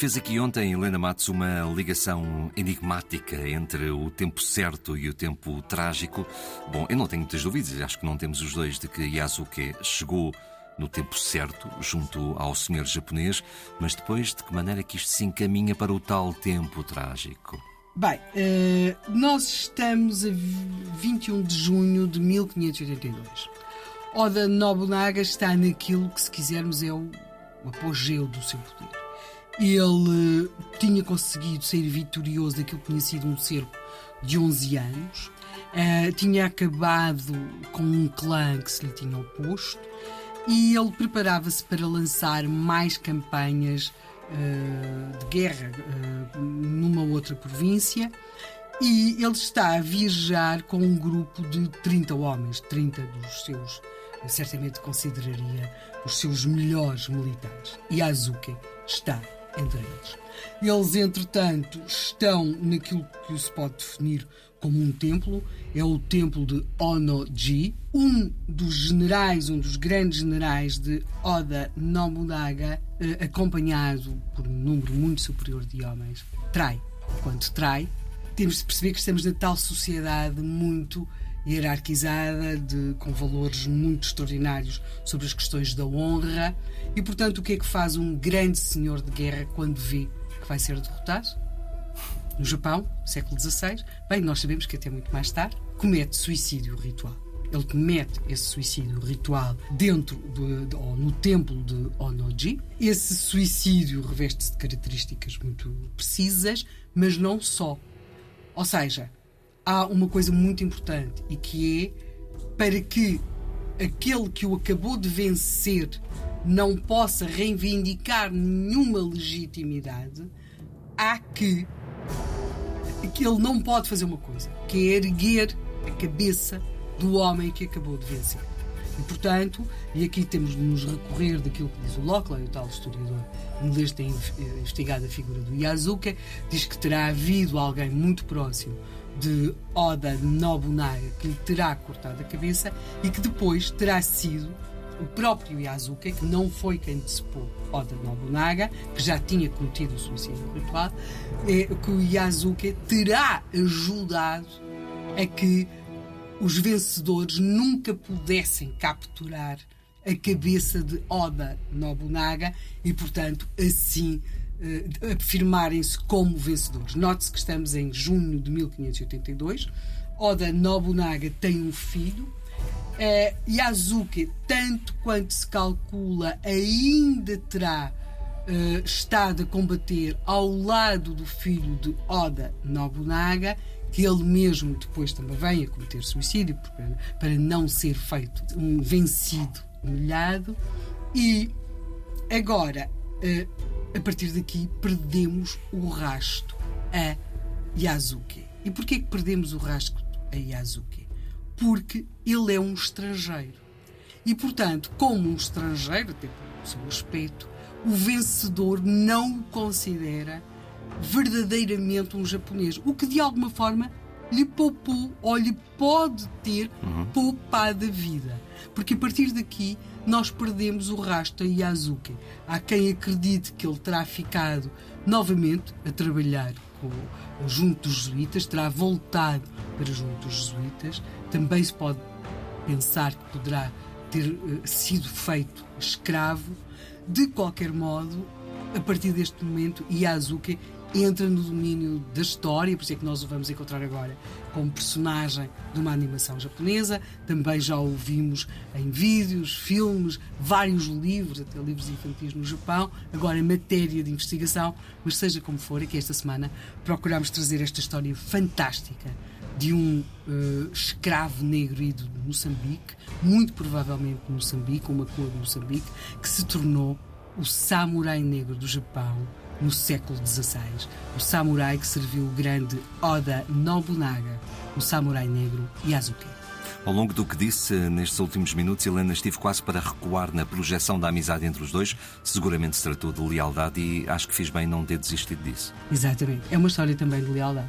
Fez aqui ontem, Helena Matos, uma ligação enigmática entre o tempo certo e o tempo trágico. Bom, eu não tenho muitas dúvidas, acho que não temos os dois, de que Yasuke chegou no tempo certo, junto ao senhor japonês, mas depois de que maneira que isto se encaminha para o tal tempo trágico? Bem, uh, nós estamos a 21 de junho de 1582. Oda Nobunaga está naquilo que, se quisermos, é o, apogeu do seu poder. Ele tinha conseguido sair vitorioso daquilo que tinha sido um cerco de 11 anos, uh, tinha acabado com um clã que se lhe tinha oposto e ele preparava-se para lançar mais campanhas uh, de guerra uh, numa outra província. E ele está a viajar com um grupo de 30 homens, 30 dos seus, certamente consideraria os seus melhores militares. E Azuki está entre eles. Eles, entretanto, estão naquilo que se pode definir como um templo, é o templo de Onoji, um dos generais, um dos grandes generais de Oda Nobunaga, eh, acompanhado por um número muito superior de homens, trai. Quando trai, temos de perceber que estamos na tal sociedade muito hierarquizada, de, com valores muito extraordinários sobre as questões da honra. E, portanto, o que é que faz um grande senhor de guerra quando vê que vai ser derrotado? No Japão, século XVI, bem, nós sabemos que até muito mais tarde, comete suicídio ritual. Ele comete esse suicídio ritual dentro de, de, ou no templo de Onoji. Esse suicídio reveste-se de características muito precisas, mas não só. Ou seja, há uma coisa muito importante e que é para que aquele que o acabou de vencer não possa reivindicar nenhuma legitimidade, há que que ele não pode fazer uma coisa, que é erguer a cabeça do homem que acabou de vencer. E, portanto, e aqui temos de nos recorrer daquilo que diz o Lockley, o tal historiador inglês que tem investigado a figura do Yazuka, diz que terá havido alguém muito próximo de Oda Nobunaga que lhe terá cortado a cabeça e que depois terá sido o próprio Yasuke, que não foi quem decepou Oda Nobunaga, que já tinha cometido o suicídio ritual, é, que o Yasuke terá ajudado a que os vencedores nunca pudessem capturar a cabeça de Oda Nobunaga e, portanto, assim uh, afirmarem-se como vencedores. Note-se que estamos em junho de 1582. Oda Nobunaga tem um filho. Uh, Yasuke, tanto quanto se calcula, ainda terá uh, estado a combater ao lado do filho de Oda Nobunaga que ele mesmo depois também vem a cometer suicídio para, para não ser feito um vencido, humilhado. E agora, eh, a partir daqui, perdemos o rasto a Yasuke. E porquê que perdemos o rasto a Yasuke? Porque ele é um estrangeiro. E, portanto, como um estrangeiro, até pelo seu aspecto, o vencedor não o considera verdadeiramente um japonês, o que de alguma forma lhe poupou ou lhe pode ter uhum. poupado a vida. Porque a partir daqui nós perdemos o rastro a Yazuki. Há quem acredite que ele terá ficado novamente a trabalhar com, junto dos jesuítas, terá voltado para junto dos jesuítas. Também se pode pensar que poderá ter uh, sido feito escravo. De qualquer modo, a partir deste momento, Yazuki entra no domínio da história, por isso é que nós o vamos encontrar agora como personagem de uma animação japonesa. Também já o vimos em vídeos, filmes, vários livros, até livros infantis no Japão, agora em matéria de investigação, mas seja como for, aqui esta semana procuramos trazer esta história fantástica de um uh, escravo negro ido de Moçambique, muito provavelmente de Moçambique, uma cor de Moçambique, que se tornou o samurai negro do Japão no século XVI. O samurai que serviu o grande Oda Nobunaga, o samurai negro Yasuke. Ao longo do que disse nestes últimos minutos, Helena estive quase para recuar na projeção da amizade entre os dois. Seguramente se tratou de lealdade e acho que fiz bem não ter desistido disso. Exatamente. É uma história também de lealdade.